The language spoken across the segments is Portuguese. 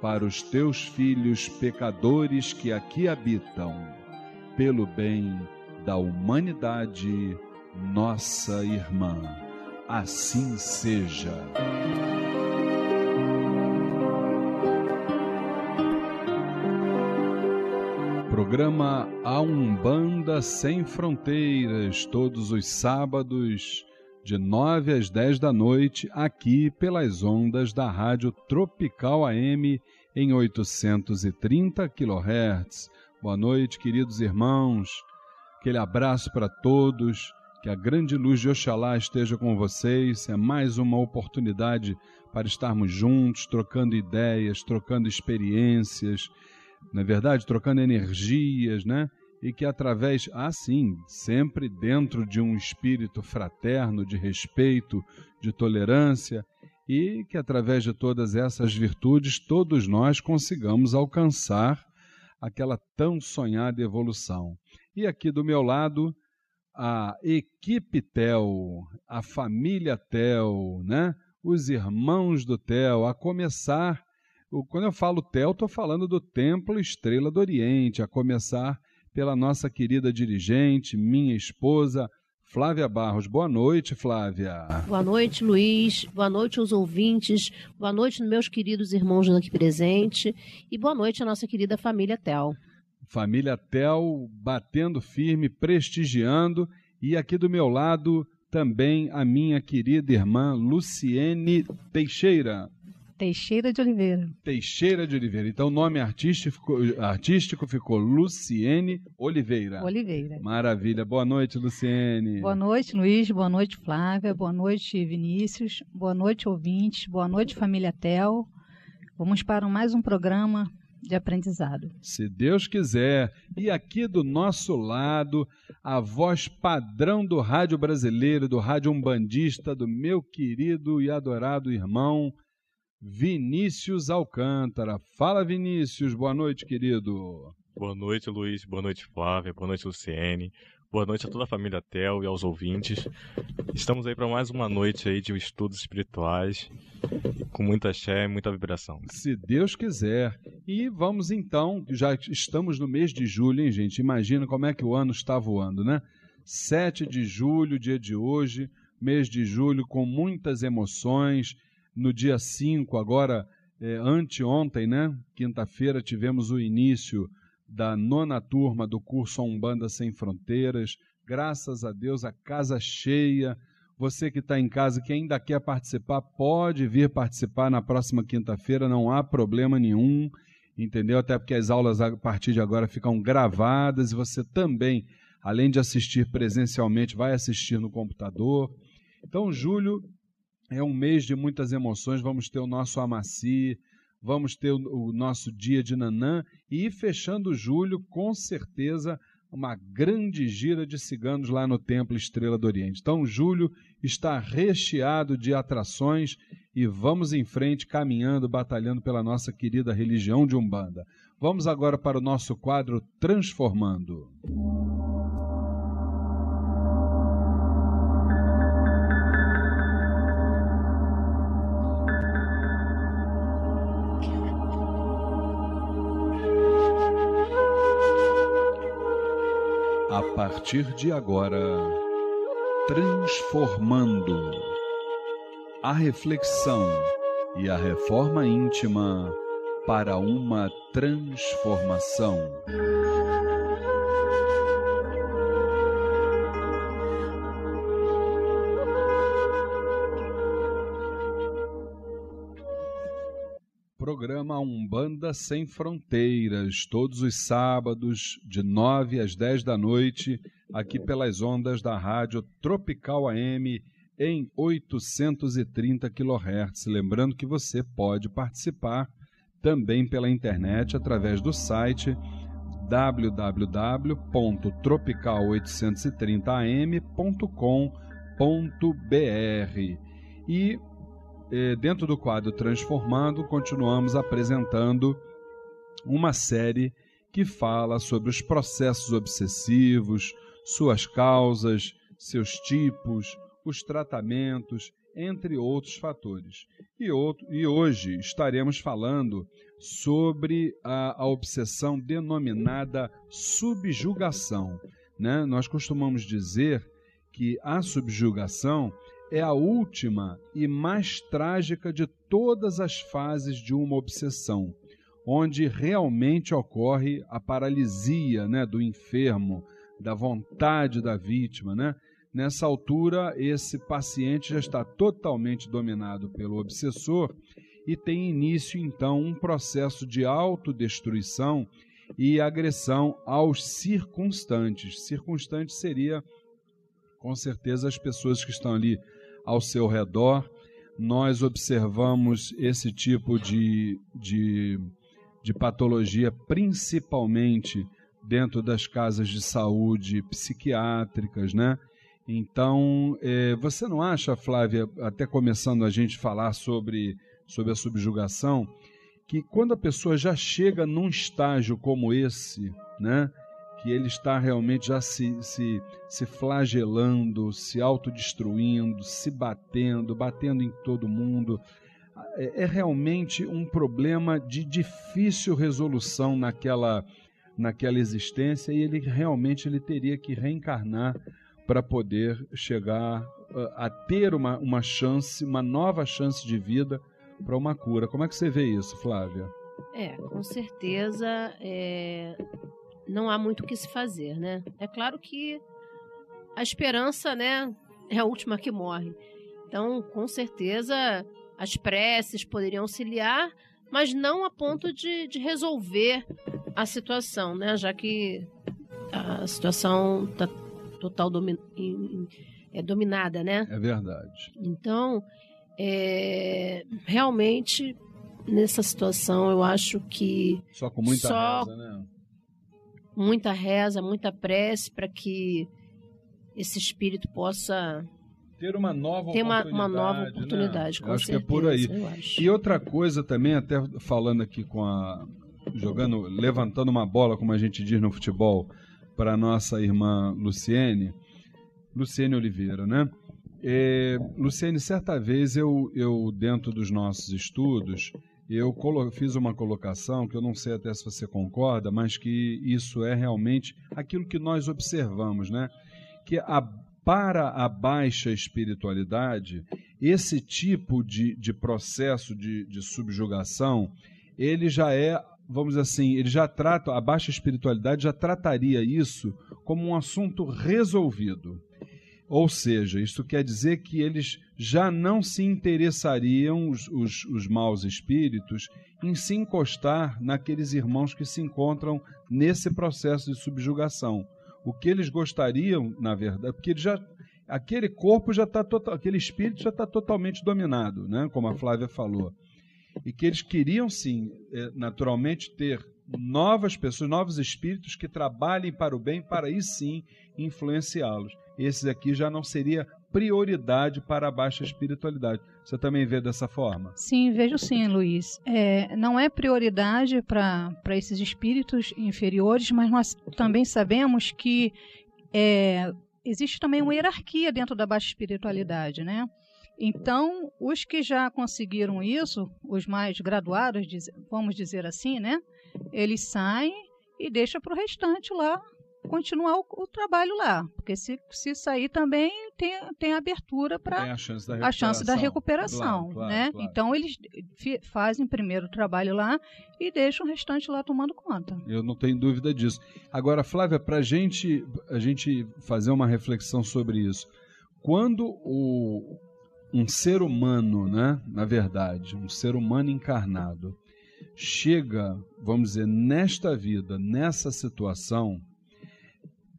para os teus filhos pecadores que aqui habitam, pelo bem da humanidade, nossa irmã. Assim seja. Programa A Umbanda Sem Fronteiras, todos os sábados, de 9 às 10 da noite, aqui pelas ondas da Rádio Tropical AM em 830 kHz. Boa noite, queridos irmãos. Aquele abraço para todos. Que a grande luz de Oxalá esteja com vocês. É mais uma oportunidade para estarmos juntos, trocando ideias, trocando experiências, na verdade, trocando energias, né? E que através, assim, sempre dentro de um espírito fraterno, de respeito, de tolerância, e que através de todas essas virtudes todos nós consigamos alcançar aquela tão sonhada evolução. E aqui do meu lado, a equipe Tel, a família Tel, né? os irmãos do Tel, a começar, quando eu falo Tel, estou falando do Templo Estrela do Oriente, a começar pela nossa querida dirigente, minha esposa, Flávia Barros. Boa noite, Flávia. Boa noite, Luiz. Boa noite aos ouvintes. Boa noite, meus queridos irmãos aqui presentes. E boa noite à nossa querida família Tel. Família Tel batendo firme, prestigiando. E aqui do meu lado também a minha querida irmã Luciene Teixeira. Teixeira de Oliveira. Teixeira de Oliveira. Então o nome artístico, artístico ficou Luciene Oliveira. Oliveira. Maravilha. Boa noite, Luciene. Boa noite, Luiz. Boa noite, Flávia. Boa noite, Vinícius. Boa noite, ouvintes. Boa noite, família Tel. Vamos para mais um programa de aprendizado. Se Deus quiser. E aqui do nosso lado, a voz padrão do rádio brasileiro, do rádio umbandista, do meu querido e adorado irmão Vinícius Alcântara. Fala, Vinícius. Boa noite, querido. Boa noite, Luiz. Boa noite, Flávia. Boa noite, Luciene. Boa noite a toda a família Tel e aos ouvintes. Estamos aí para mais uma noite aí de estudos espirituais, com muita fé e muita vibração. Se Deus quiser. E vamos então, já estamos no mês de julho, hein, gente? Imagina como é que o ano está voando, né? 7 de julho, dia de hoje, mês de julho com muitas emoções. No dia 5, agora, é, anteontem, né? Quinta-feira, tivemos o início da nona turma do curso Umbanda Sem Fronteiras. Graças a Deus, a casa cheia. Você que está em casa, que ainda quer participar, pode vir participar na próxima quinta-feira, não há problema nenhum, entendeu? Até porque as aulas a partir de agora ficam gravadas e você também, além de assistir presencialmente, vai assistir no computador. Então, julho é um mês de muitas emoções. Vamos ter o nosso Amaci, vamos ter o, nosso dia de Nanã e fechando julho, com certeza, uma grande gira de ciganos lá no Templo Estrela do Oriente. Então, julho está recheado de atrações e vamos em frente, caminhando, batalhando pela nossa querida religião de Umbanda. Vamos agora para o nosso quadro Transformando. Partir de agora, transformando a reflexão e a reforma íntima para uma transformação. Programa Umbanda Sem Fronteiras, todos os sábados, de 9 às 10 da noite, aqui pelas ondas da rádio Tropical AM em 830 kHz. Lembrando que você pode participar também pela internet através do site www.tropical830am.com.br. E dentro do quadro Transformando, continuamos apresentando uma série que fala sobre os processos obsessivos, suas causas, seus tipos, os tratamentos, entre outros fatores. E, outro, e hoje estaremos falando sobre a, a obsessão denominada subjugação. Né? Nós costumamos dizer que a subjugação é a última e mais trágica de todas as fases de uma obsessão, onde realmente ocorre a paralisia né, do enfermo, da vontade da vítima. Né? Nessa altura, esse paciente já está totalmente dominado pelo obsessor e tem início então um processo de autodestruição e agressão aos circunstantes. Circunstante seria com certeza as pessoas que estão ali ao seu redor. Nós observamos esse tipo de, de, de patologia principalmente dentro das casas de saúde psiquiátricas, né? Então, eh, você não acha, Flávia, até começando a gente falar sobre, sobre a subjugação, que quando a pessoa já chega num estágio como esse, né? Que ele está realmente já se, se, se flagelando, se autodestruindo, se batendo, batendo em todo mundo. É, é realmente um problema de difícil resolução naquela, naquela existência e ele realmente ele teria que reencarnar para poder chegar a ter uma, uma chance, uma nova chance de vida para uma cura. Como é que você vê isso, Flávia? É, com certeza é, não há muito o que se fazer, né? É claro que a esperança, né, é a última que morre. Então, com certeza, as preces poderiam auxiliar, mas não a ponto de, de resolver a situação, né? Já que a situação está total domi é dominada, né? É verdade. Então, é, realmente nessa situação eu acho que só com muita só reza, né? Muita reza, muita prece para que esse espírito possa ter uma nova ter uma, uma nova oportunidade. Né? acho certeza, que é por aí. E outra coisa também, até falando aqui com a jogando, levantando uma bola, como a gente diz no futebol, para nossa irmã Luciene, Luciene Oliveira, né? É, Luciene, certa vez eu, eu dentro dos nossos estudos eu fiz uma colocação que eu não sei até se você concorda, mas que isso é realmente aquilo que nós observamos, né? Que a, para a baixa espiritualidade, esse tipo de, de processo de, de subjugação, ele já é, vamos dizer assim, ele já trata, a baixa espiritualidade já trataria isso como um assunto resolvido. Ou seja, isso quer dizer que eles já não se interessariam, os, os, os, maus espíritos, em se encostar naqueles irmãos que se encontram nesse processo de subjugação. O que eles gostariam, na verdade, porque já, aquele corpo já está aquele espírito já está totalmente dominado, né? como a Flávia falou. E que eles queriam sim, é, naturalmente, ter novas pessoas, novos espíritos que trabalhem para o bem, para aí sim influenciá-los esses aqui já não seria prioridade para a baixa espiritualidade. Você também vê dessa forma? Sim, vejo sim, Luiz. É, não é prioridade para esses espíritos inferiores, mas nós também sabemos que é, existe também uma hierarquia dentro da baixa espiritualidade, né? Então, os que já conseguiram isso, os mais graduados, vamos dizer assim, né? Eles saem e deixam para o restante lá continuar o, o, trabalho lá. Porque se, se sair também tem, tem abertura para a chance da recuperação. Chance da recuperação claro, claro, né? Claro. Então eles fazem primeiro o trabalho lá e deixam o restante lá tomando conta. Eu não tenho dúvida disso. Agora, Flávia, para gente, a gente fazer uma reflexão sobre isso. Quando o, um ser humano, né, na verdade, um ser humano encarnado, chega, vamos dizer, nesta vida, nessa situação,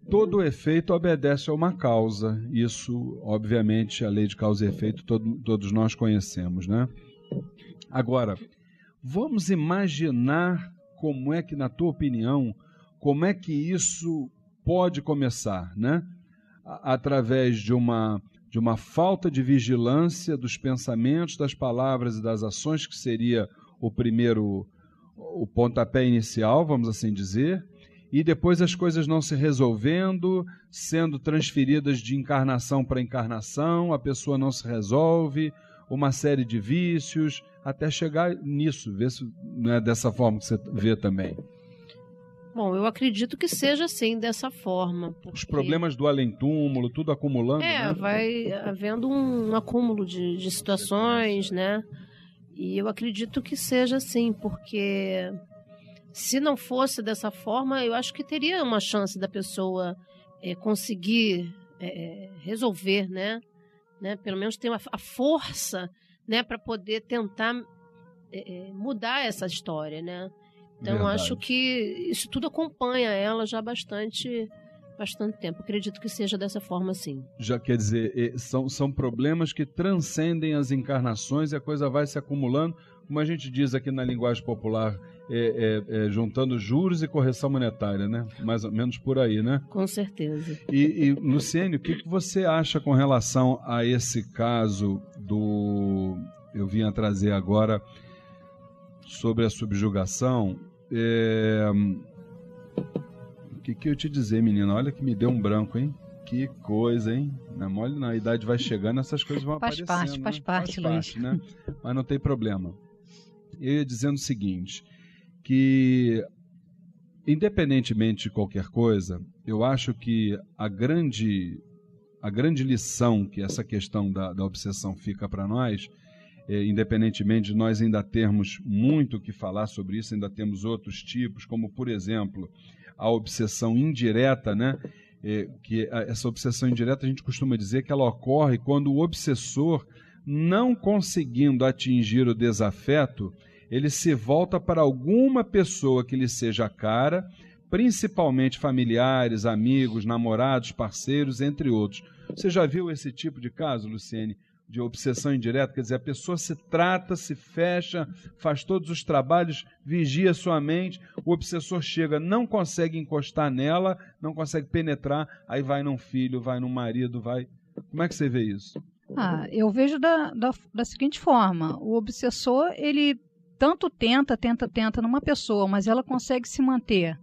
todo efeito obedece a uma causa. Isso, obviamente, a lei de causa e efeito todo, todos nós conhecemos, né? Agora, vamos imaginar como é que, na tua opinião, como é que isso pode começar, né? Através de uma de uma falta de vigilância dos pensamentos, das palavras e das ações, que seria o primeiro o pontapé inicial, vamos assim dizer, e depois as coisas não se resolvendo, sendo transferidas de encarnação para encarnação, a pessoa não se resolve, uma série de vícios, até chegar nisso, ver se não é dessa forma que você vê também. Bom, eu acredito que seja assim, dessa forma. Porque... Os problemas do além-túmulo, tudo acumulando. É, né? vai havendo um acúmulo de, de situações, né? E eu acredito que seja assim, porque se não fosse dessa forma, eu acho que teria uma chance da pessoa é, conseguir é, resolver, né? né? Pelo menos ter uma, a força, né, para poder tentar é, mudar essa história, né? Então, eu acho que isso tudo acompanha ela já bastante bastante tempo. Acredito que seja dessa forma, sim. Já quer dizer, são, são problemas que transcendem as encarnações e a coisa vai se acumulando, como a gente diz aqui na linguagem popular, é, é, é, juntando juros e correção monetária, né? Mais ou menos por aí, né? Com certeza. E, e Luciene, o que, que você acha com relação a esse caso do. Eu vim a trazer agora sobre a subjugação. É, que, que eu te dizer, menina? Olha que me deu um branco, hein? Que coisa, hein? É mole, não. A idade vai chegando, essas coisas vão faz aparecendo. Parte, né? Faz parte, faz parte, né? Mas não tem problema. Eu ia dizendo o seguinte, que independentemente de qualquer coisa, eu acho que a grande, a grande lição que essa questão da, da obsessão fica para nós, é, independentemente de nós ainda termos muito o que falar sobre isso, ainda temos outros tipos, como, por exemplo, a obsessão indireta, né? É, que essa obsessão indireta a gente costuma dizer que ela ocorre quando o obsessor, não conseguindo atingir o desafeto, ele se volta para alguma pessoa que lhe seja cara, principalmente familiares, amigos, namorados, parceiros, entre outros. Você já viu esse tipo de caso, Luciene, de obsessão indireta? Quer dizer, a pessoa se trata, se fecha, faz todos os trabalhos, vigia sua mente, o obsessor chega, não consegue encostar nela, não consegue penetrar, aí vai num filho, vai num marido, vai. Como é que você vê isso? Ah, eu vejo da, da, da seguinte forma: o obsessor ele tanto tenta, tenta, tenta numa pessoa, mas ela consegue se manter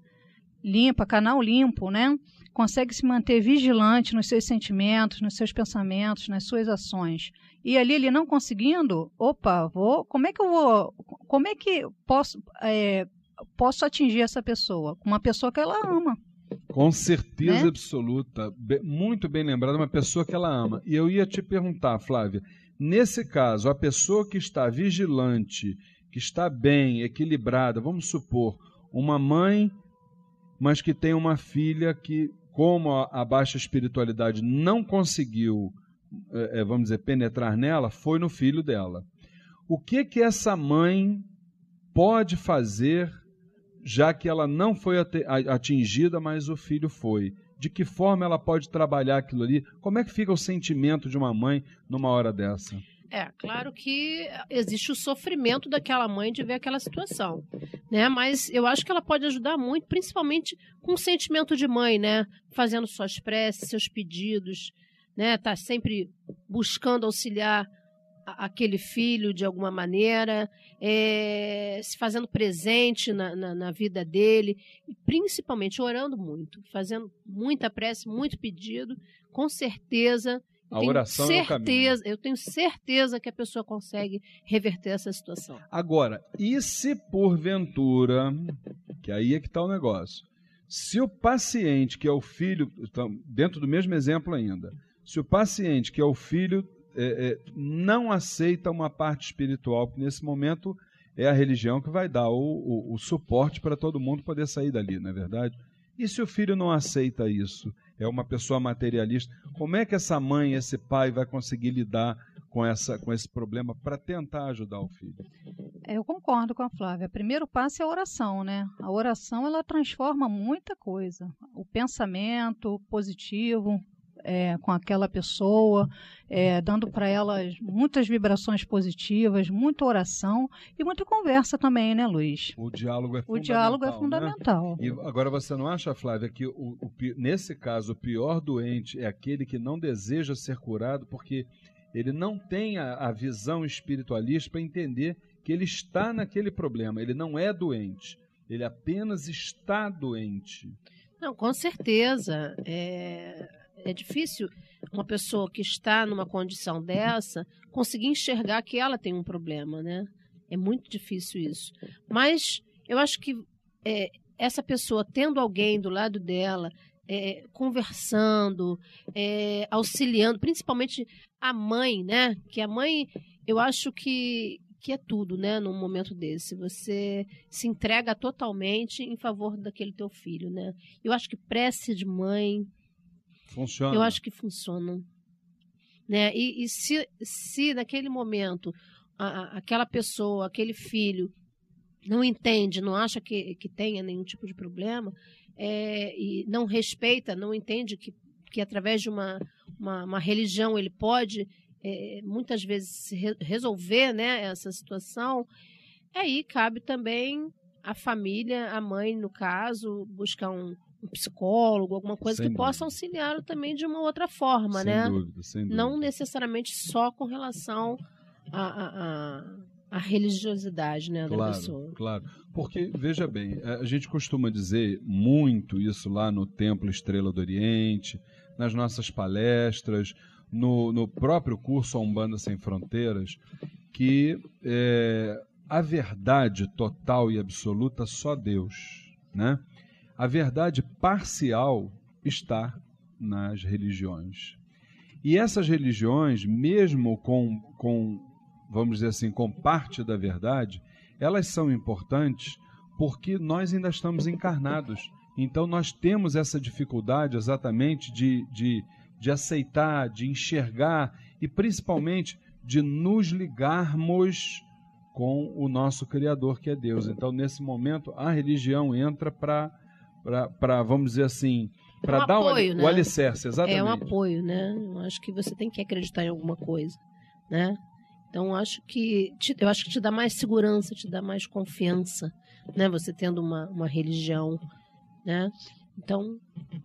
limpa, canal limpo, né? Consegue se manter vigilante nos seus sentimentos, nos seus pensamentos, nas suas ações. E ali ele não conseguindo, opa, vou, como é que eu vou, como é que posso, é, posso atingir essa pessoa? Uma pessoa que ela ama. Com certeza né? absoluta, muito bem lembrada, uma pessoa que ela ama. E eu ia te perguntar, Flávia, nesse caso, a pessoa que está vigilante que está bem, equilibrada, vamos supor, uma mãe, mas que tem uma filha que, como a, baixa espiritualidade não conseguiu, é, é, vamos dizer, penetrar nela, foi no filho dela. O que que essa mãe pode fazer, já que ela não foi atingida, mas o filho foi? De que forma ela pode trabalhar aquilo ali? Como é que fica o sentimento de uma mãe numa hora dessa? É, claro que existe o sofrimento daquela mãe de ver aquela situação, né? Mas eu acho que ela pode ajudar muito, principalmente com o sentimento de mãe, né? Fazendo suas preces, seus pedidos, né? Tá sempre buscando auxiliar aquele filho de alguma maneira, é, se fazendo presente na, na, na, vida dele, e principalmente orando muito, fazendo muita prece, muito pedido, com certeza a oração certeza, é Eu tenho certeza que a pessoa consegue reverter essa situação. Agora, e se porventura, que aí é que está o negócio, se o paciente, que é o filho, então, dentro do mesmo exemplo ainda, se o paciente, que é o filho, é, é, não aceita uma parte espiritual, porque nesse momento é a religião que vai dar o, o, o suporte para todo mundo poder sair dali, não é verdade? E se o filho não aceita isso? É uma pessoa materialista. Como é que essa mãe, esse pai vai conseguir lidar com, essa, com esse problema para tentar ajudar o filho? Eu concordo com a Flávia. O primeiro passo é a oração, né? A oração ela transforma muita coisa. O pensamento positivo, é, com aquela pessoa, é, dando para elas muitas vibrações positivas, muita oração e muita conversa também, né, Luiz? O diálogo é fundamental. O diálogo é fundamental. Né? E agora você não acha, Flávia, que o, o, nesse caso o pior doente é aquele que não deseja ser curado porque ele não tem a, a visão espiritualista para entender que ele está naquele problema, ele não é doente, ele apenas está doente. Não, com certeza. É é difícil uma pessoa que está numa condição dessa conseguir enxergar que ela tem um problema, né? É muito difícil isso. Mas eu acho que é, essa pessoa tendo alguém do lado dela, é, conversando, é, auxiliando, principalmente a mãe, né? Que a mãe, eu acho que, que é tudo, né? Num momento desse, você se entrega totalmente em favor daquele teu filho, né? Eu acho que prece de mãe Funciona. Eu acho que funcionam. Né? E, e se, se naquele momento a, aquela pessoa, aquele filho, não entende, não acha que, que tenha nenhum tipo de problema, é, e não respeita, não entende que, que através de uma, uma, uma religião ele pode é, muitas vezes re resolver né, essa situação, aí cabe também a família, a mãe, no caso, buscar um, um psicólogo, alguma coisa sem que dúvida. possa auxiliá-lo também de uma outra forma, sem né? Dúvida, sem dúvida. Não necessariamente só com relação a, a, religiosidade né, da claro, pessoa. Claro, porque, veja bem, a gente costuma dizer muito isso lá no Templo Estrela do Oriente, nas nossas palestras, no, no próprio curso A Umbanda Sem Fronteiras, que é, a verdade total e absoluta só Deus, né? A verdade parcial está nas religiões. E essas religiões, mesmo com, com vamos dizer assim, com parte da verdade, elas são importantes porque nós ainda estamos encarnados. Então nós temos essa dificuldade exatamente de, de, de aceitar, de enxergar e principalmente de nos ligarmos com o nosso Criador, que é Deus. Então, nesse momento, a religião entra para, vamos dizer assim, para é um dar apoio, o, né? o alicerce, exatamente. É um apoio, né? Eu acho que você tem que acreditar em alguma coisa, né? Então, acho que te, eu acho que te dá mais segurança, te dá mais confiança, né? Você tendo uma, uma religião, né? Então,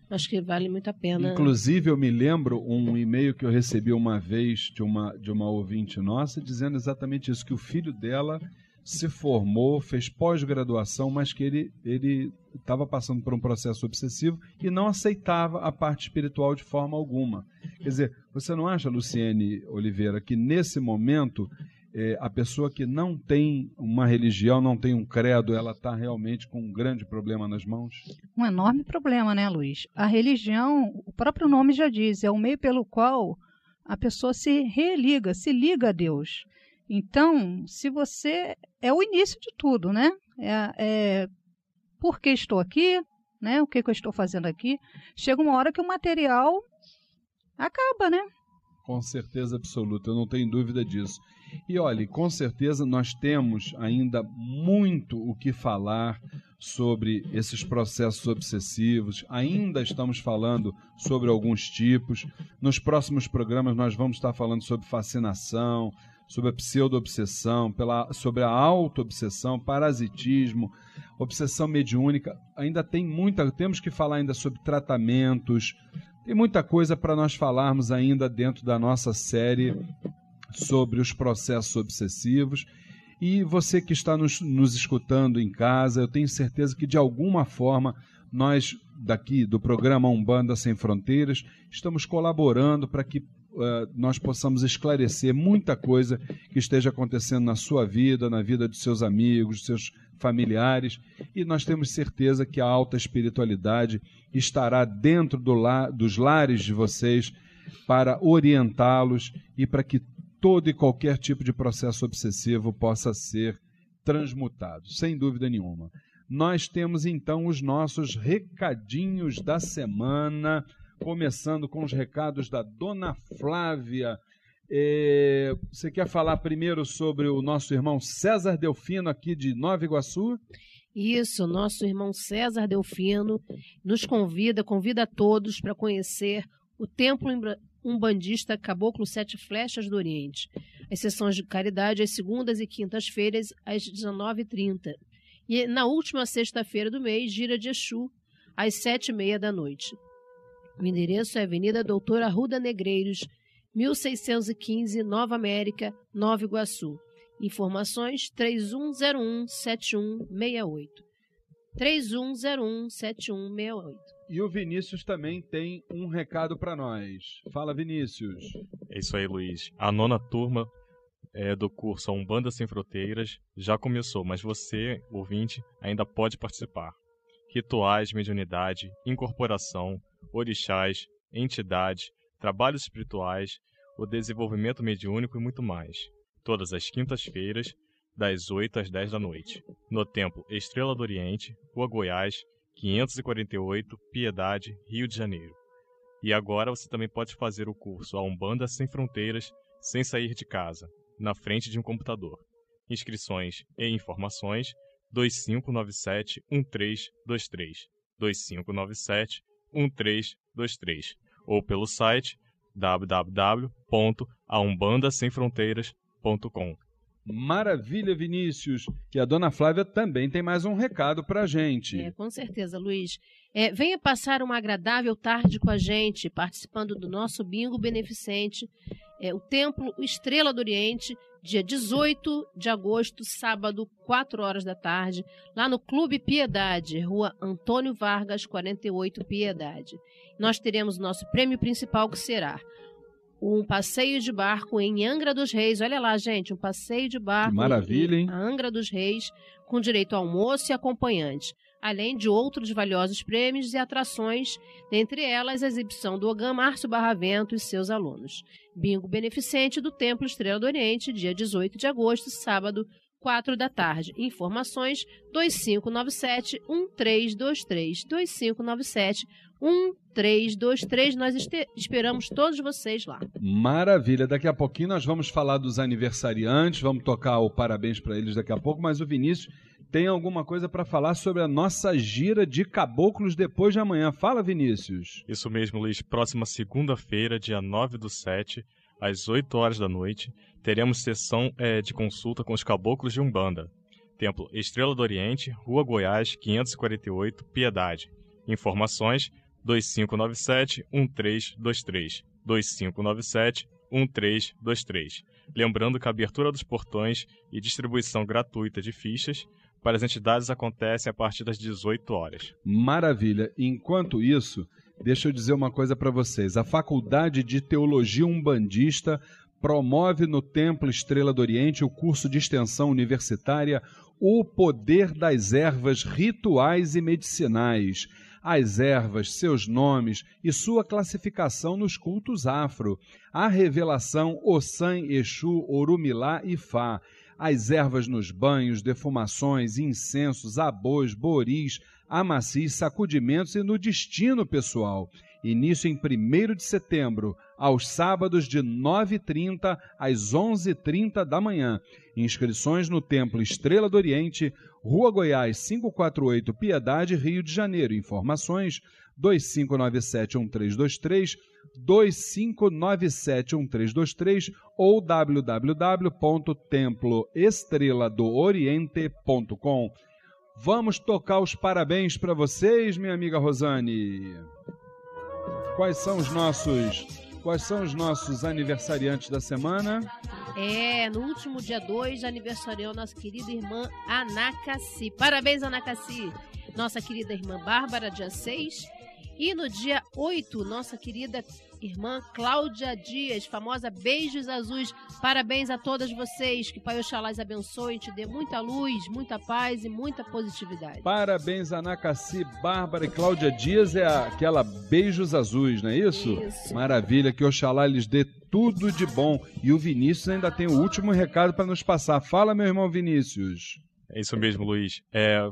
acho que vale muito a pena. Inclusive, eu me lembro um e-mail que eu recebi uma vez de uma, de uma ouvinte nossa dizendo exatamente isso, que o filho dela se formou, fez pós-graduação, mas que ele ele estava passando por um processo obsessivo e não aceitava a parte espiritual de forma alguma. Quer dizer, você não acha, Luciene Oliveira, que nesse momento é, a pessoa que não tem uma religião, não tem um credo, ela está realmente com um grande problema nas mãos? Um enorme problema, né, Luiz? A religião, o próprio nome já diz, é o meio pelo qual a pessoa se religa, se liga a Deus. Então, se você. É o início de tudo, né? É, é por que estou aqui, né? O que, que eu estou fazendo aqui. Chega uma hora que o material acaba, né? Com certeza absoluta, eu não tenho dúvida disso. E olhe, com certeza nós temos ainda muito o que falar sobre esses processos obsessivos. Ainda estamos falando sobre alguns tipos. Nos próximos programas nós vamos estar falando sobre fascinação, sobre a pseudo-obsessão, pela, sobre a auto-obsessão, parasitismo, obsessão mediúnica. Ainda tem muita, temos que falar ainda sobre tratamentos. Tem muita coisa para nós falarmos ainda dentro da nossa série sobre os processos obsessivos. E você que está nos, nos escutando em casa, eu tenho certeza que de alguma forma nós daqui do programa Umbanda Sem Fronteiras estamos colaborando para que nós possamos esclarecer muita coisa que esteja acontecendo na sua vida, na vida dos seus amigos, dos seus familiares, e nós temos certeza que a alta espiritualidade estará dentro do lar, dos lares de vocês para orientá-los e para que todo e qualquer tipo de processo obsessivo possa ser transmutado, sem dúvida nenhuma. Nós temos então os nossos recadinhos da semana, começando com os recados da Dona Flávia. É, você quer falar primeiro sobre o nosso irmão César Delfino, aqui de Nova Iguaçu? Isso, nosso irmão César Delfino nos convida, convida a todos para conhecer o Templo Umbandista Caboclo Sete Flechas do Oriente. As sessões de caridade às segundas e quintas-feiras, às 19h30. E na última sexta-feira do mês, gira de Exu, às sete e meia da noite. O endereço é Avenida Doutora Arruda Negreiros, 1615, Nova América, Nova Iguaçu. Informações 3101-7168. 3101-7168. E o Vinícius também tem um recado para nós. Fala, Vinícius. É isso aí, Luiz. A nona turma é, do curso Umbanda Sem Fronteiras já começou, mas você, ouvinte, ainda pode participar. Rituais, mediunidade, incorporação, orixás, entidades, trabalhos espirituais, o desenvolvimento mediúnico e muito mais. Todas as quintas-feiras, das 8 às 10 da noite, no Templo Estrela do Oriente, Rua Goiás, 548, Piedade, Rio de Janeiro. E agora você também pode fazer o curso A Umbanda Sem Fronteiras, sem sair de casa, na frente de um computador. Inscrições e informações 2597 1323 2597 1323 ou pelo site www.aumbandasemfronteiras.com. Maravilha, Vinícius. E a dona Flávia também tem mais um recado para a gente. É, com certeza, Luiz. É, venha passar uma agradável tarde com a gente, participando do nosso bingo beneficente é o Templo Estrela do Oriente, dia 18 de agosto, sábado, 4 horas da tarde, lá no Clube Piedade, rua Antônio Vargas, 48 Piedade. Nós teremos o nosso prêmio principal, que será um passeio de barco em Angra dos Reis. Olha lá, gente, um passeio de barco que maravilha, em hein? Angra dos Reis, com direito ao almoço e acompanhante, além de outros valiosos prêmios e atrações, dentre elas a exibição do Ogã Márcio Barravento e seus alunos. Bingo beneficente do Templo Estrela do Oriente, dia 18 de agosto, sábado, 4 da tarde. Informações 2597 1323 2597 1323. Nós esperamos todos vocês lá. Maravilha. Daqui a pouquinho nós vamos falar dos aniversariantes, vamos tocar o parabéns para eles daqui a pouco, mas o Vinícius tem alguma coisa para falar sobre a nossa gira de caboclos depois de amanhã. Fala, Vinícius. Isso mesmo, Luiz. Próxima segunda-feira, dia 9 do 7, às 8 horas da noite, teremos sessão é, de consulta com os caboclos de Umbanda. Templo Estrela do Oriente, Rua Goiás, 548, Piedade. Informações 2597-1323. 2597-1323. Lembrando que a abertura dos portões e distribuição gratuita de fichas para as entidades acontece a partir das 18 horas. Maravilha. Enquanto isso, deixa eu dizer uma coisa para vocês. A Faculdade de Teologia Umbandista promove no Templo Estrela do Oriente o curso de extensão universitária O Poder das Ervas Rituais e Medicinais. As ervas, seus nomes e sua classificação nos cultos afro. A revelação Ossan, Exu, Orumilá e Fá as ervas nos banhos, defumações, incensos, abôs, boris, amacis, sacudimentos e no destino pessoal. Início em 1 de setembro, aos sábados de 9h30 às 11h30 da manhã. Inscrições no Templo Estrela do Oriente, Rua Goiás 548, Piedade, Rio de Janeiro. Informações 2597-1323, 2597-1323 ou www.temploestreladooriente.com. Vamos tocar os parabéns para vocês, minha amiga Rosane. Quais são os nossos quais são os nossos aniversariantes da semana? É, no último dia 2 aniversariou nossa querida irmã Anacassi. Parabéns, Anacassi. Nossa querida irmã Bárbara, dia 6. E no dia 8, nossa querida irmã Cláudia Dias, famosa Beijos Azuis. Parabéns a todas vocês. Que Pai Oxalá as abençoe e te dê muita luz, muita paz e muita positividade. Parabéns, Anacassi, Bárbara e Cláudia Dias. É aquela Beijos Azuis, não é isso? Isso. Maravilha, que Oxalá lhes dê tudo de bom. E o Vinícius ainda tem o último recado para nos passar. Fala, meu irmão Vinícius. É isso mesmo, Luiz. É,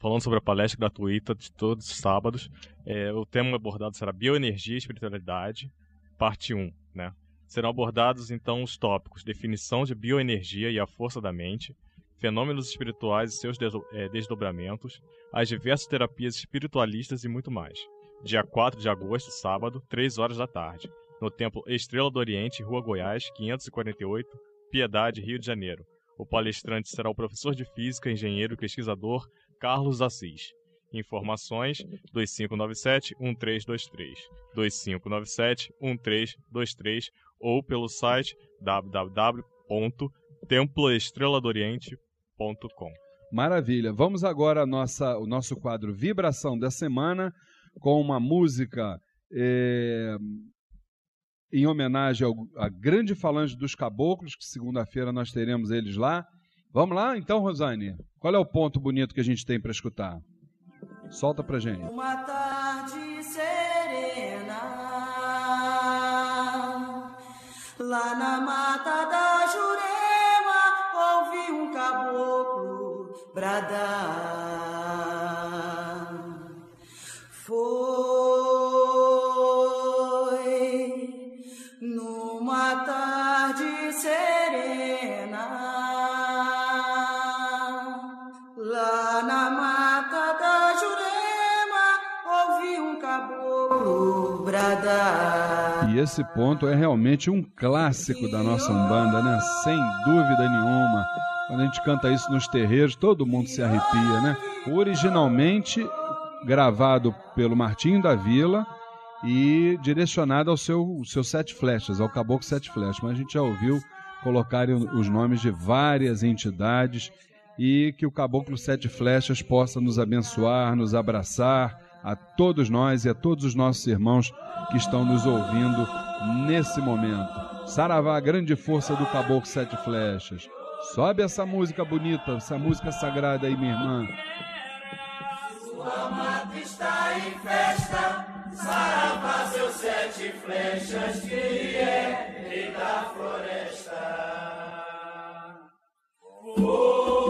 falando sobre a palestra gratuita de todos os sábados, é, o tema abordado será Bioenergia e Espiritualidade, parte 1. Né? Serão abordados, então, os tópicos definição de bioenergia e a força da mente, fenômenos espirituais e seus é, desdobramentos, as diversas terapias espiritualistas e muito mais. Dia 4 de agosto, sábado, 3 horas da tarde, no Templo Estrela do Oriente, Rua Goiás, 548, Piedade, Rio de Janeiro. O palestrante será o professor de Física, engenheiro e pesquisador Carlos Assis. Informações 2597-1323, 2597-1323 ou pelo site www.temploestreladoriente.com. Maravilha. Vamos agora nossa, o nosso quadro Vibração da Semana com uma música é, em homenagem à grande falange dos caboclos, que segunda-feira nós teremos eles lá. Vamos lá, então, Rosane? Qual é o ponto bonito que a gente tem para escutar? Solta pra gente. Uma tarde serena, lá na mata da Jurema, ouvi um caboclo bradar. Esse ponto é realmente um clássico da nossa Umbanda, né? Sem dúvida nenhuma. Quando a gente canta isso nos terreiros, todo mundo se arrepia, né? Originalmente gravado pelo Martinho da Vila e direcionada ao seu, seu sete flechas, ao caboclo sete flechas. Mas a gente já ouviu colocarem os nomes de várias entidades e que o caboclo sete flechas possa nos abençoar, nos abraçar a todos nós e a todos os nossos irmãos que estão nos ouvindo nesse momento. Saravá, grande força do caboclo sete flechas. Sobe essa música bonita, essa música sagrada aí, minha irmã. Sua mata está em festa, Saravá, seus sete flechas, que é rei da floresta. Foi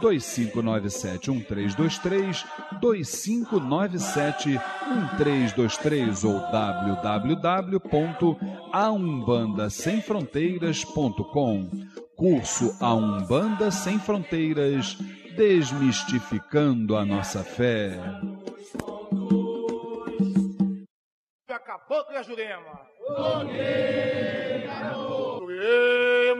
2597-1323, 2597-1323 ou www.aumbandasemfronteiras.com. Curso A Umbanda Sem Fronteiras, desmistificando a nossa fé. Caboclo e a Jurema. Jurema.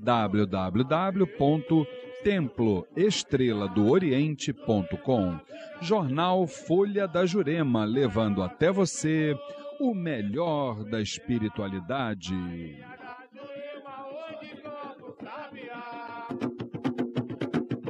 www.temploestreladooriente.com. Jornal Folha da Jurema, levando até você o melhor da espiritualidade.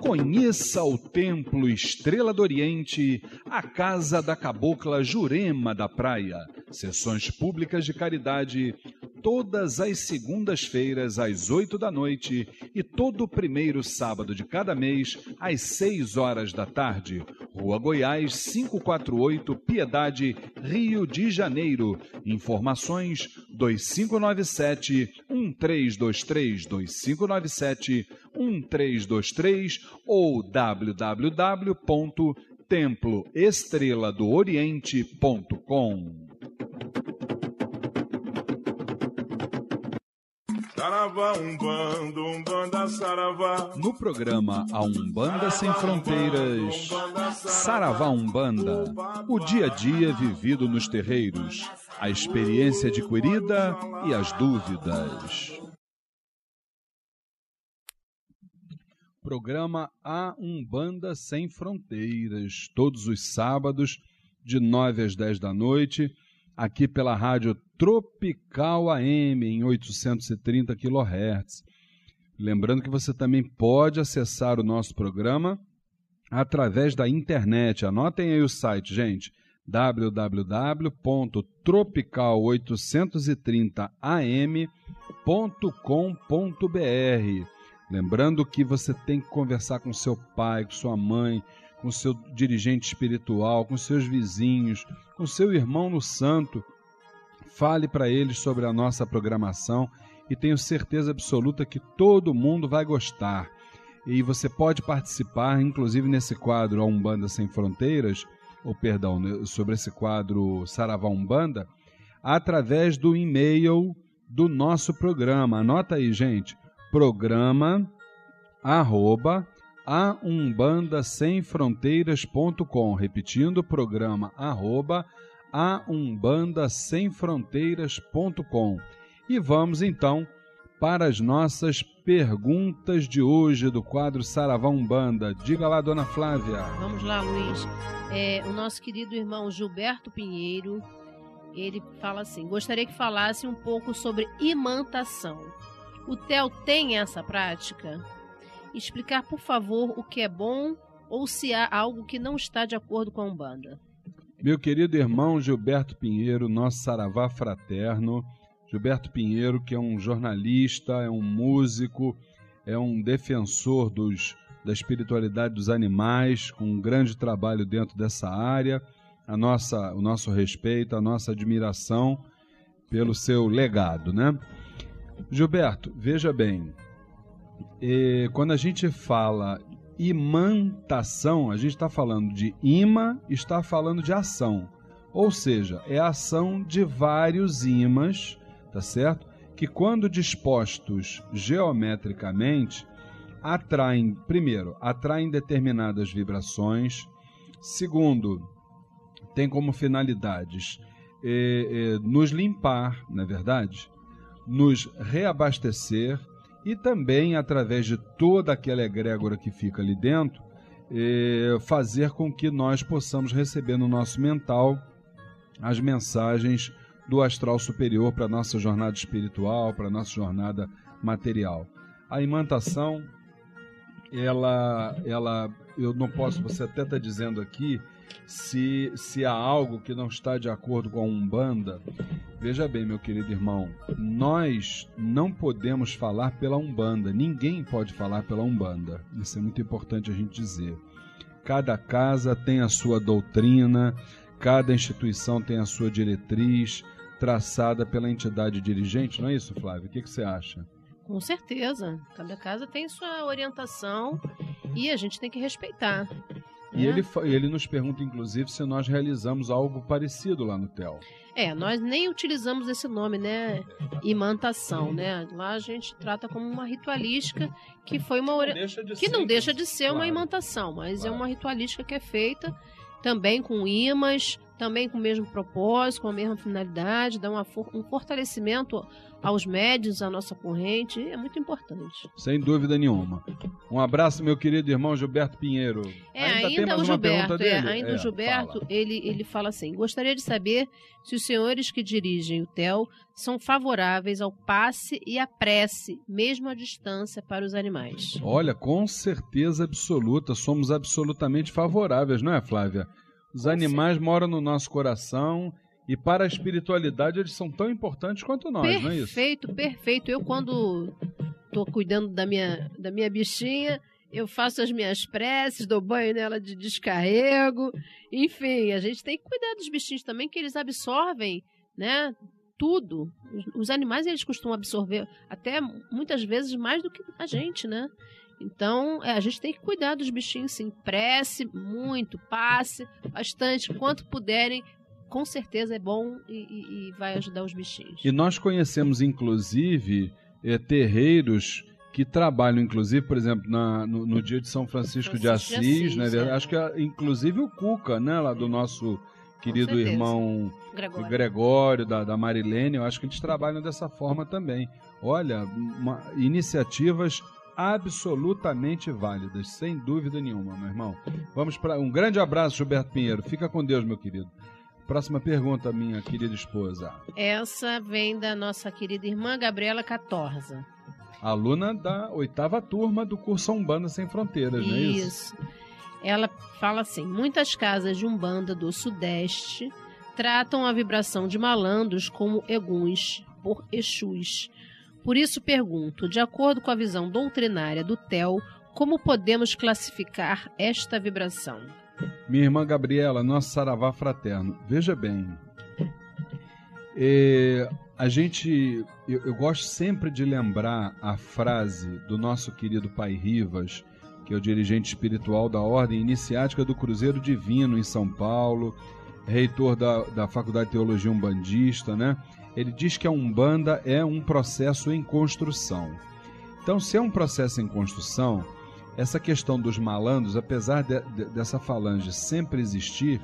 Conheça o Templo Estrela do Oriente, a casa da cabocla Jurema da Praia. Sessões públicas de caridade todas as segundas-feiras às oito da noite e todo primeiro sábado de cada mês às seis horas da tarde. Rua Goiás 548, Piedade, Rio de Janeiro. Informações 2597 1323 2597 1323 ou www.temploestreladooriente.com. Saravá, umbanda, umbanda, saravá. No programa A Umbanda Sem Fronteiras, Saravá Umbanda, o dia a dia vivido nos terreiros, a experiência adquirida e as dúvidas. Programa A Umbanda Sem Fronteiras, todos os sábados, de 9 às 10 da noite, aqui pela rádio Tropical AM em 830 kHz. Lembrando que você também pode acessar o nosso programa através da internet. Anotem aí o site, gente www.tropical830am.com.br. Lembrando que você tem que conversar com seu pai, com sua mãe, com seu dirigente espiritual, com seus vizinhos, com seu irmão no santo. Fale para eles sobre a nossa programação e tenho certeza absoluta que todo mundo vai gostar. E você pode participar, inclusive nesse quadro A Umbanda Sem Fronteiras, ou perdão, né, sobre esse quadro Saravá Umbanda, através do e-mail do nosso programa. Anota aí, gente. Programa arroba aumbandasemfronteiras.com. Repetindo, programa arroba. E vamos então para as nossas perguntas de hoje do quadro Saravá Umbanda. Diga lá, dona Flávia. Vamos lá, Luiz. É, o nosso querido irmão Gilberto Pinheiro Ele fala assim: gostaria que falasse um pouco sobre imantação. O TEL tem essa prática? Explicar, por favor, o que é bom ou se há algo que não está de acordo com a Umbanda. Meu querido irmão Gilberto Pinheiro, nosso saravá fraterno. Gilberto Pinheiro, que é um jornalista, é um músico, é um defensor dos, da espiritualidade dos animais, com um grande trabalho dentro dessa área. A nossa, o nosso respeito, a nossa admiração pelo seu legado, né? Gilberto, veja bem, eh, quando a gente fala imantação, a gente está falando de ima, está falando de ação. Ou seja, é a ação de vários imãs, tá certo? Que quando dispostos geometricamente, atraem, primeiro, atraem determinadas vibrações. Segundo, tem como finalidades eh, eh, nos limpar, não é verdade? Nos reabastecer e também, através de toda aquela egrégora que fica ali dentro, eh, fazer com que nós possamos receber no nosso mental as mensagens do astral superior para a nossa jornada espiritual, para a nossa jornada material. A imantação, ela, ela, eu não posso, você até está dizendo aqui, se, se há algo que não está de acordo com a Umbanda, veja bem, meu querido irmão, nós não podemos falar pela Umbanda, ninguém pode falar pela Umbanda. Isso é muito importante a gente dizer. Cada casa tem a sua doutrina, cada instituição tem a sua diretriz traçada pela entidade dirigente, não é isso, Flávio? O que, que você acha? Com certeza. Cada casa tem sua orientação e a gente tem que respeitar. E né? ele, fa- ele nos pergunta, inclusive, se nós realizamos algo parecido lá no TEL. É, nós nem utilizamos esse nome, né? Imantação, né? Lá a gente trata como uma ritualística que foi uma ori- que não deixa de ser uma Claro. imantação, mas é Claro. uma ritualística que é feita também com imãs, também com o mesmo propósito, com a mesma finalidade, dá uma for- um fortalecimento aos médios, à nossa corrente, é muito importante. Sem dúvida nenhuma. Um abraço, meu querido irmão Gilberto Pinheiro. É, Ainda ainda, o Gilberto, é, ainda É, o Gilberto, fala. ele, ele fala assim: gostaria de saber se os senhores que dirigem o TEL são favoráveis ao passe e à prece, mesmo à distância, para os animais. Olha, com certeza absoluta, somos absolutamente favoráveis, não é, Flávia? Os animais moram no nosso coração e para a espiritualidade eles são tão importantes quanto nós, não é isso? Perfeito, perfeito. Eu, quando tô cuidando da minha, da minha bichinha, eu faço as minhas preces, dou banho nela de descarrego. Enfim, a gente tem que cuidar dos bichinhos também, que eles absorvem, né? Tudo. Os, os animais, eles costumam absorver até muitas vezes mais do que a gente, né? Então, é, a gente tem que cuidar dos bichinhos, sim. Prece muito, passe bastante, quanto puderem. Com certeza é bom e- e- e vai ajudar os bichinhos. E nós conhecemos, inclusive, eh, terreiros que trabalham, inclusive, por exemplo, na- no, no dia de São Francisco, de Francisco de Assis, Assis, né? é. Acho que ah, inclusive o Cuca, né, lá do nosso querido irmão Gregório. Gregório, da, da Marilene, eu acho que eles trabalham dessa forma também. Olha, uma- iniciativas absolutamente válidas, sem dúvida nenhuma, meu irmão. Vamos para um grande abraço, Gilberto Pinheiro. Fica com Deus, meu querido. Próxima pergunta, minha querida esposa. Essa vem da nossa querida irmã Gabriela Catorza. Aluna da oitava turma do curso Umbanda Sem Fronteiras, não é isso? Isso. Ela fala assim: muitas casas de Umbanda do Sudeste tratam a vibração de malandros como eguns, por Exus. Por isso pergunto, de acordo com a visão doutrinária do TEL, como podemos classificar esta vibração? Minha irmã Gabriela, nosso saravá fraterno. Veja bem, é, a gente, eu, eu gosto sempre de lembrar a frase do nosso querido Pai Rivas, que é o dirigente espiritual da Ordem Iniciática do Cruzeiro Divino em São Paulo, reitor da, da Faculdade de Teologia Umbandista, né? Ele diz que a Umbanda é um processo em construção. Então, se é um processo em construção, essa questão dos malandros, apesar de- de- dessa falange sempre existir,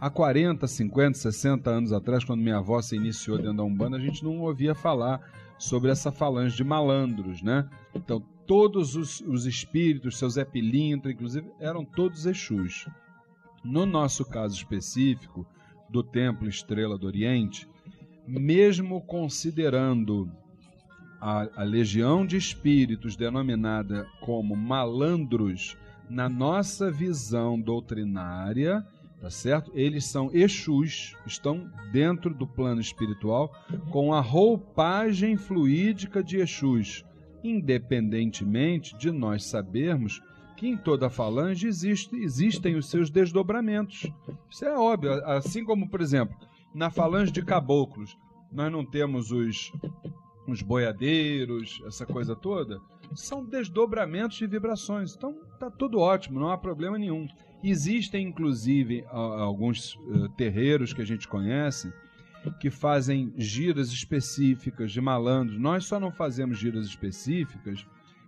há 40, 50, 60 anos atrás, quando minha avó se iniciou dentro da Umbanda, a gente não ouvia falar sobre essa falange de malandros, né? Então, todos os, os espíritos, seus Zé Pilintra, inclusive, eram todos Exus. No nosso caso específico, do Templo Estrela do Oriente, mesmo considerando a, a legião de espíritos denominada como malandros, na nossa visão doutrinária, tá certo? Eles são Exus, estão dentro do plano espiritual com a roupagem fluídica de Exus, independentemente de nós sabermos que em toda falange existe, existem os seus desdobramentos. Isso é óbvio, assim como, por exemplo, na falange de caboclos, nós não temos os os boiadeiros, essa coisa toda, são desdobramentos de vibrações. Então tá tudo ótimo, não há problema nenhum. Existem inclusive alguns uh, terreiros que a gente conhece que fazem giras específicas de malandros. Nós só não fazemos giras específicas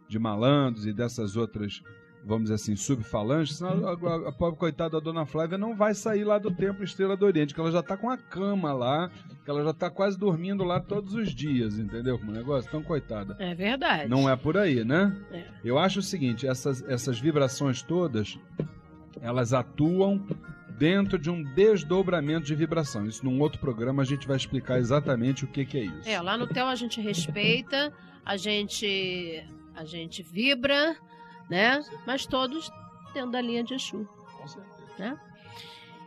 de malandros e dessas outras vamos dizer assim, subfalange, senão a, a, a, pobre coitada da dona Flávia não vai sair lá do Templo Estrela do Oriente, que ela já está com a cama lá, que ela já está quase dormindo lá todos os dias, entendeu? Como negócio? Tão coitada. É verdade. Não é por aí, né? É. Eu acho o seguinte, essas, essas vibrações todas, elas atuam dentro de um desdobramento de vibração. Isso num outro programa a gente vai explicar exatamente o que, que é isso. É, lá no TEL a gente respeita, a gente a gente vibra, né? Mas todos dentro da linha de Exu. Né?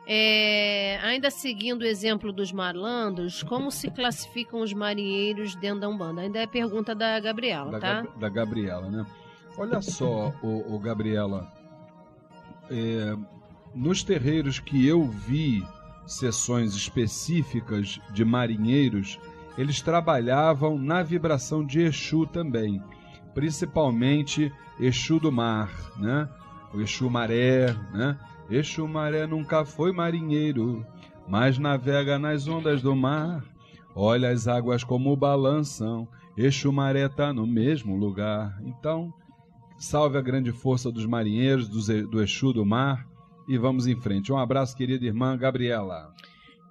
É, ainda seguindo o exemplo dos malandros, como se classificam os marinheiros dentro da Umbanda? Ainda é pergunta da Gabriela, da, tá? da Gabriela, né? Olha só, o, o Gabriela, é, nos terreiros que eu vi sessões específicas de marinheiros, eles trabalhavam na vibração de Exu também principalmente Exu do mar, né? O Exu Maré, né? Exu Maré nunca foi marinheiro, mas navega nas ondas do mar. Olha as águas como balançam, Exu Maré tá no mesmo lugar. Então, salve a grande força dos marinheiros, do Exu do mar, e vamos em frente. Um abraço, querida irmã Gabriela.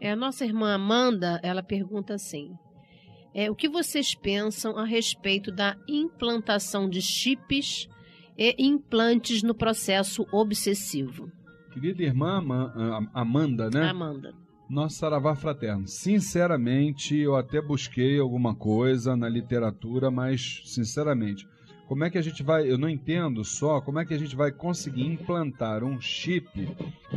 É, a nossa irmã Amanda, ela pergunta assim: é, o que vocês pensam a respeito da implantação de chips e implantes no processo obsessivo? Querida irmã Amanda, né? Amanda. Nosso saravá fraterno. Sinceramente, eu até busquei alguma coisa na literatura, mas, sinceramente, como é que a gente vai. Eu não entendo só como é que a gente vai conseguir implantar um chip,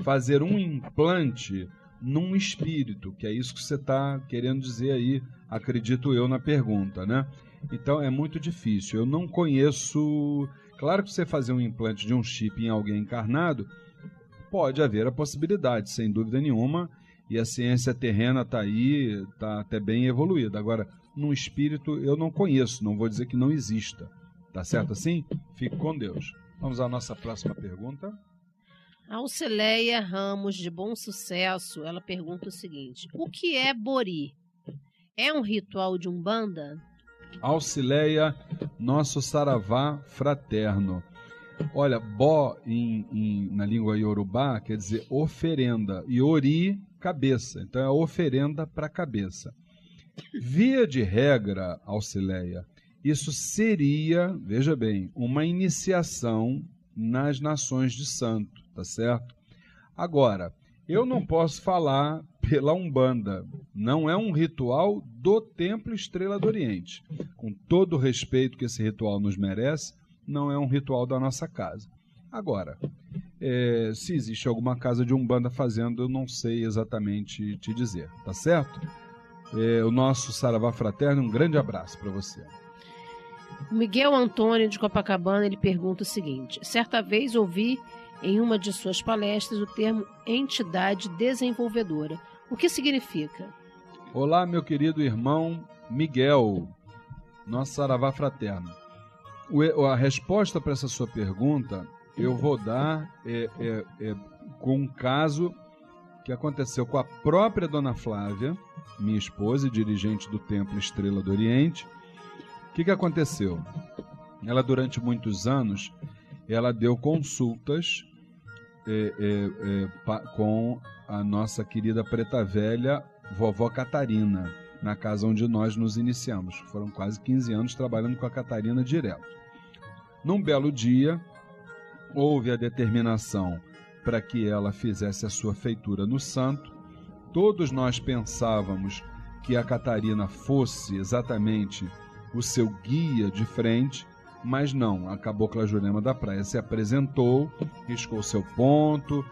fazer um implante num espírito, que é isso que você está querendo dizer aí, acredito eu, na pergunta, né? Então é muito difícil. Eu não conheço. Claro que você fazer um implante de um chip em alguém encarnado, pode haver a possibilidade, sem dúvida nenhuma, e a ciência terrena está aí, está até bem evoluída. Agora, num espírito, eu não conheço, não vou dizer que não exista. Tá certo assim? Fique com Deus. Vamos à nossa próxima pergunta. A Alcileia Ramos, de Bom Sucesso, ela pergunta o seguinte: O que é Bori? É um ritual de Umbanda? Alcileia, nosso saravá fraterno. Olha, Bó em, em, na língua iorubá quer dizer oferenda, e Ori, cabeça. Então é oferenda para cabeça. Via de regra, Alcileia, isso seria, veja bem, uma iniciação nas nações de santo tá certo? Agora, eu não posso falar pela Umbanda. Não é um ritual do Templo Estrela do Oriente. Com todo o respeito que esse ritual nos merece, não é um ritual da nossa casa. Agora, é, se existe alguma casa de Umbanda fazendo, eu não sei exatamente te dizer, tá certo? É, o nosso Saravá Fraterno, um grande abraço para você. Miguel Antônio de Copacabana, ele pergunta o seguinte: certa vez ouvi em uma de suas palestras o termo entidade desenvolvedora. O que significa? Olá, meu querido irmão Miguel, nosso saravá fraterno. A resposta para essa sua pergunta eu vou dar é, é, é, com um caso que aconteceu com a própria Dona Flávia, minha esposa e dirigente do Templo Estrela do Oriente. O que, que aconteceu? Ela, durante muitos anos, ela deu consultas é, é, é com a nossa querida preta velha, vovó Catarina, na casa onde nós nos iniciamos. Foram quase 15 anos trabalhando com a Catarina direto. Num belo dia, houve a determinação para que ela fizesse a sua feitura no santo todos nós pensávamos que a Catarina fosse exatamente o seu guia de frente, mas não, a Cabocla Jurema da Praia se apresentou, riscou seu ponto,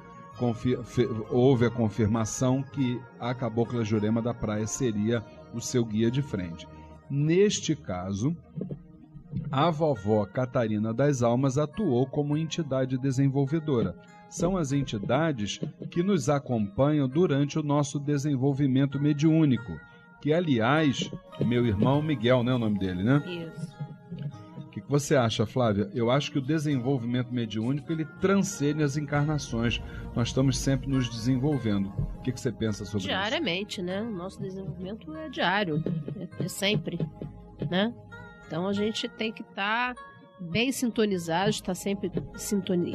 houve a confirmação que a Cabocla Jurema da Praia seria o seu guia de frente. Neste caso, a vovó Catarina das Almas atuou como entidade desenvolvedora. São as entidades que nos acompanham durante o nosso desenvolvimento mediúnico. Que, aliás, meu irmão Miguel, né? O nome dele, né? Isso. Você acha, Flávia? Eu acho que o desenvolvimento mediúnico ele transcende as encarnações. Nós estamos sempre nos desenvolvendo. O que, que você pensa sobre Diariamente, isso? né? O nosso desenvolvimento é diário, é, é sempre, né? Então a gente tem que estar tá bem sintonizado, estar sempre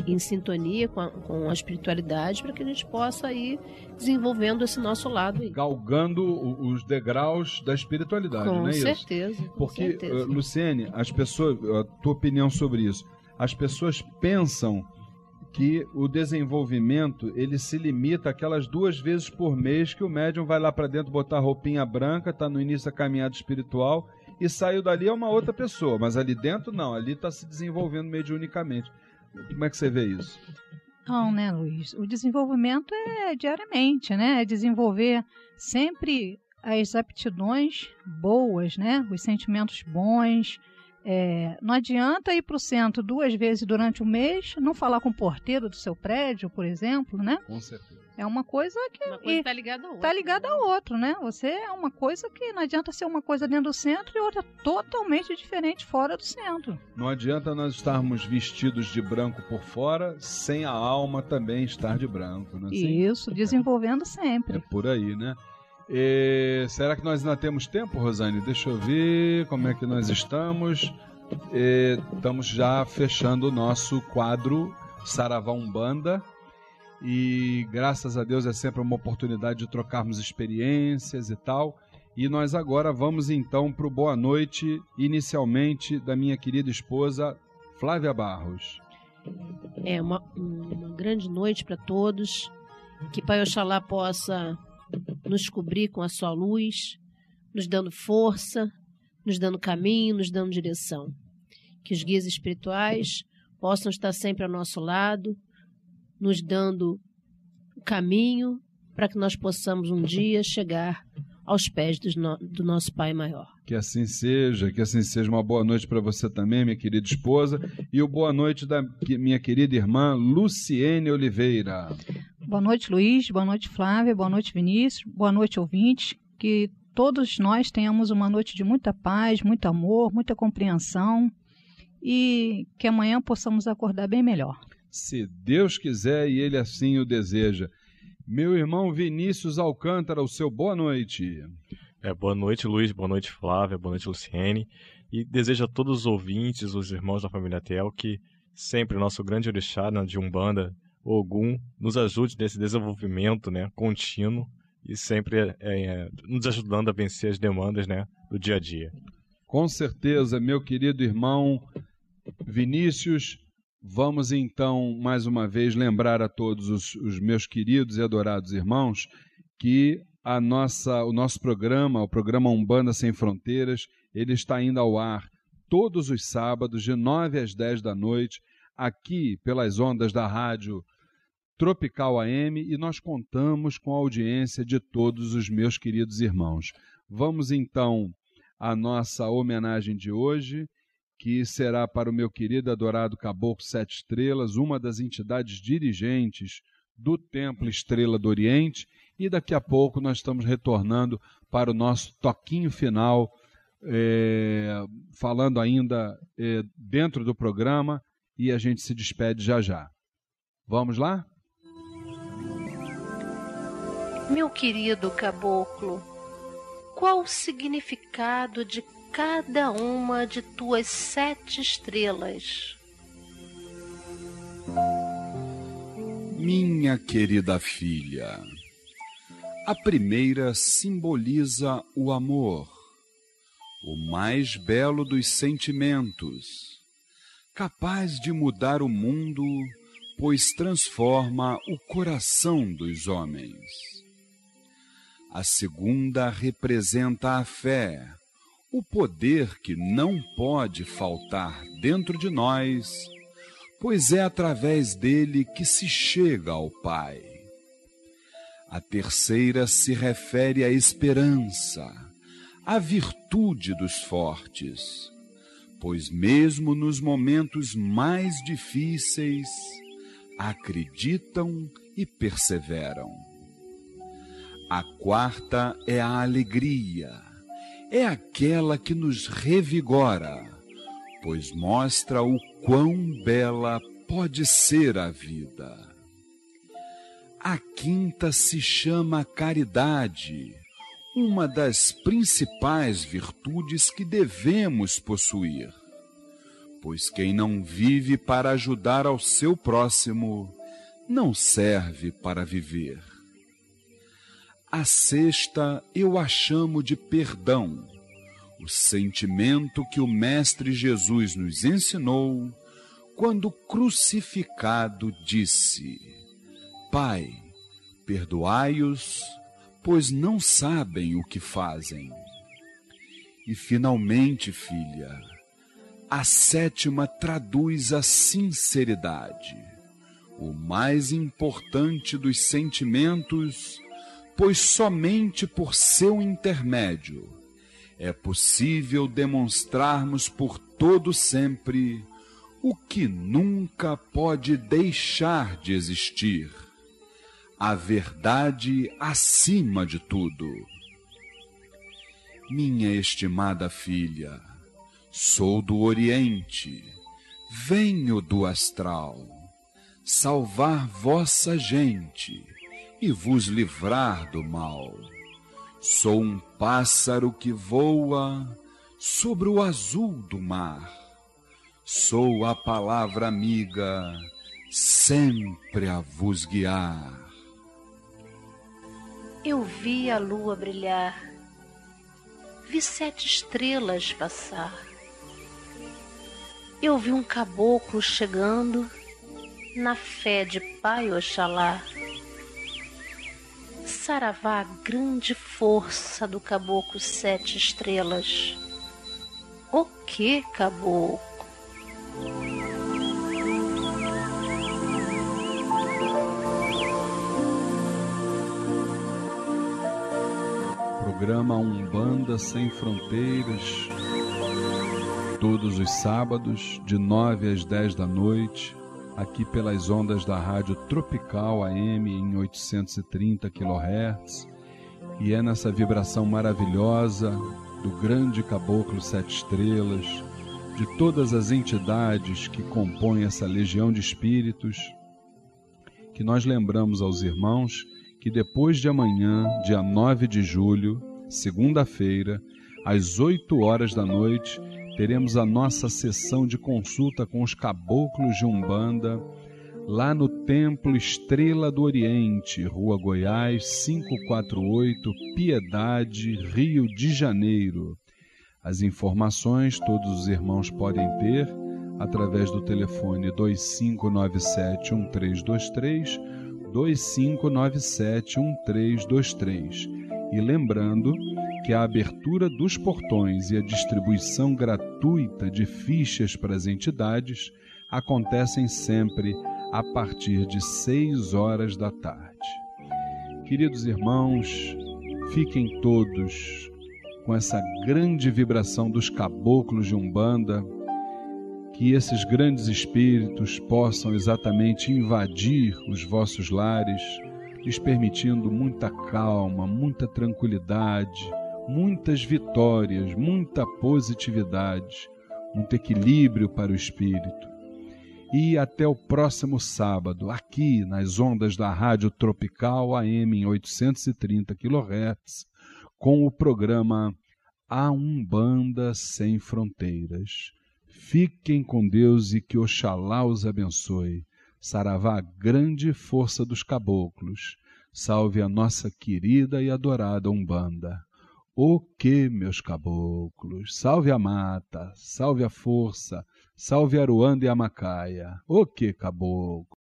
em sintonia com a, com a espiritualidade para que a gente possa ir desenvolvendo esse nosso lado aí. Galgando os degraus da espiritualidade, com não é certeza, isso? Com Porque, certeza. Uh, Luciene, as pessoas, a tua opinião sobre isso, as pessoas pensam que o desenvolvimento ele se limita aquelas duas vezes por mês que o médium vai lá para dentro botar roupinha branca, está no início da caminhada espiritual e saiu dali é uma outra pessoa, mas ali dentro não, ali está se desenvolvendo mediunicamente. Como é que você vê isso? Não, né, Luiz? O desenvolvimento é diariamente, né? É desenvolver sempre as aptidões boas, né? Os sentimentos bons, é, não adianta ir para o centro duas vezes durante o mês, não falar com o porteiro do seu prédio, por exemplo, né? Com certeza. É uma coisa que uma coisa está ligada a outra. Está ligada né? a outra, né? Você é uma coisa que não adianta ser uma coisa dentro do centro e outra totalmente diferente fora do centro. Não adianta nós estarmos vestidos de branco por fora, sem a alma também estar de branco, não é assim? Isso, desenvolvendo sempre. É por aí, né? E, será que nós ainda temos tempo, Rosane? Deixa eu ver como é que nós estamos. E, estamos já fechando o nosso quadro Saravá Umbanda. E graças a Deus é sempre uma oportunidade de trocarmos experiências e tal. E nós agora vamos então para o boa noite, inicialmente, da minha querida esposa Flávia Barros. É uma, uma grande noite para todos. Que Pai Oxalá possa nos cobrir com a sua luz, nos dando força, nos dando caminho, nos dando direção. Que os guias espirituais possam estar sempre ao nosso lado, nos dando caminho para que nós possamos um dia chegar aos pés no, do nosso Pai Maior. Que assim seja, que assim seja. Uma boa noite para você também, minha querida esposa, e o boa noite da minha querida irmã Luciene Oliveira. Boa noite, Luiz. Boa noite, Flávia. Boa noite, Vinícius. Boa noite, ouvintes. Que todos nós tenhamos uma noite de muita paz, muito amor, muita compreensão e que amanhã possamos acordar bem melhor. Se Deus quiser e Ele assim o deseja. Meu irmão Vinícius Alcântara, o seu boa noite. É, boa noite, Luiz. Boa noite, Flávia. Boa noite, Luciene. E desejo a todos os ouvintes, os irmãos da família Tel, que sempre o nosso grande orixá né, de Umbanda, Ogum, nos ajude nesse desenvolvimento né, contínuo e sempre é, é, nos ajudando a vencer as demandas né, do dia a dia. Com certeza, meu querido irmão Vinícius, vamos então mais uma vez lembrar a todos os, os meus queridos e adorados irmãos que a nossa, o nosso programa, o programa Umbanda Sem Fronteiras, ele está indo ao ar todos os sábados, de 9 às 10 da noite, aqui pelas ondas da rádio Tropical AM, e nós contamos com a audiência de todos os meus queridos irmãos. Vamos então à nossa homenagem de hoje, que será para o meu querido adorado Caboclo Sete Estrelas, uma das entidades dirigentes do Templo Estrela do Oriente, e daqui a pouco nós estamos retornando para o nosso toquinho final, é, falando ainda é, dentro do programa, e a gente se despede já já. Vamos lá? Meu querido caboclo, qual o significado de cada uma de tuas sete estrelas? Minha querida filha, a primeira simboliza o amor, o mais belo dos sentimentos, capaz de mudar o mundo, pois transforma o coração dos homens. A segunda representa a fé, o poder que não pode faltar dentro de nós, pois é através dele que se chega ao Pai. A terceira se refere à esperança, à virtude dos fortes, pois mesmo nos momentos mais difíceis, acreditam e perseveram. A quarta é a alegria, é aquela que nos revigora, pois mostra o quão bela pode ser a vida. A quinta se chama caridade, uma das principais virtudes que devemos possuir. Pois quem não vive para ajudar ao seu próximo, não serve para viver. A sexta eu a chamo de perdão, o sentimento que o Mestre Jesus nos ensinou quando crucificado disse: Pai, perdoai-os, pois não sabem o que fazem. E finalmente, filha, a sétima traduz a sinceridade, o mais importante dos sentimentos, pois somente por seu intermédio é possível demonstrarmos por todo sempre o que nunca pode deixar de existir a verdade acima de tudo. Minha estimada filha, sou do Oriente, venho do astral, salvar vossa gente e vos livrar do mal. Sou um pássaro que voa sobre o azul do mar. Sou a palavra amiga, sempre a vos guiar eu vi a lua brilhar, vi sete estrelas passar. Eu vi um caboclo chegando na fé de Pai Oxalá. Saravá, grande força do caboclo sete estrelas. O que, caboclo? programa Umbanda Sem Fronteiras, todos os sábados, de 9 às 10 da noite, aqui pelas ondas da Rádio Tropical AM em 830 kHz. E é nessa vibração maravilhosa do grande caboclo Sete Estrelas, de todas as entidades que compõem essa legião de espíritos, que nós lembramos aos irmãos que depois de amanhã, dia 9 de julho, segunda-feira, às 8 horas da noite, teremos a nossa sessão de consulta com os caboclos de Umbanda, lá no Templo Estrela do Oriente, Rua Goiás, 548, Piedade, Rio de Janeiro. As informações todos os irmãos podem ter através do telefone 2597 1323 25971323. E lembrando que a abertura dos portões e a distribuição gratuita de fichas para as entidades acontecem sempre a partir de 6 horas da tarde. Queridos irmãos, fiquem todos com essa grande vibração dos caboclos de Umbanda que esses grandes espíritos possam exatamente invadir os vossos lares, lhes permitindo muita calma, muita tranquilidade, muitas vitórias, muita positividade, muito equilíbrio para o espírito. E até o próximo sábado, aqui nas ondas da Rádio Tropical AM em 830 kHz, com o programa A Umbanda Sem Fronteiras. Fiquem com Deus e que Oxalá os abençoe. Saravá, grande força dos caboclos. Salve a nossa querida e adorada Umbanda. O que, meus caboclos? Salve a mata, salve a força, salve Aruanda e a Macaia. O que, caboclo?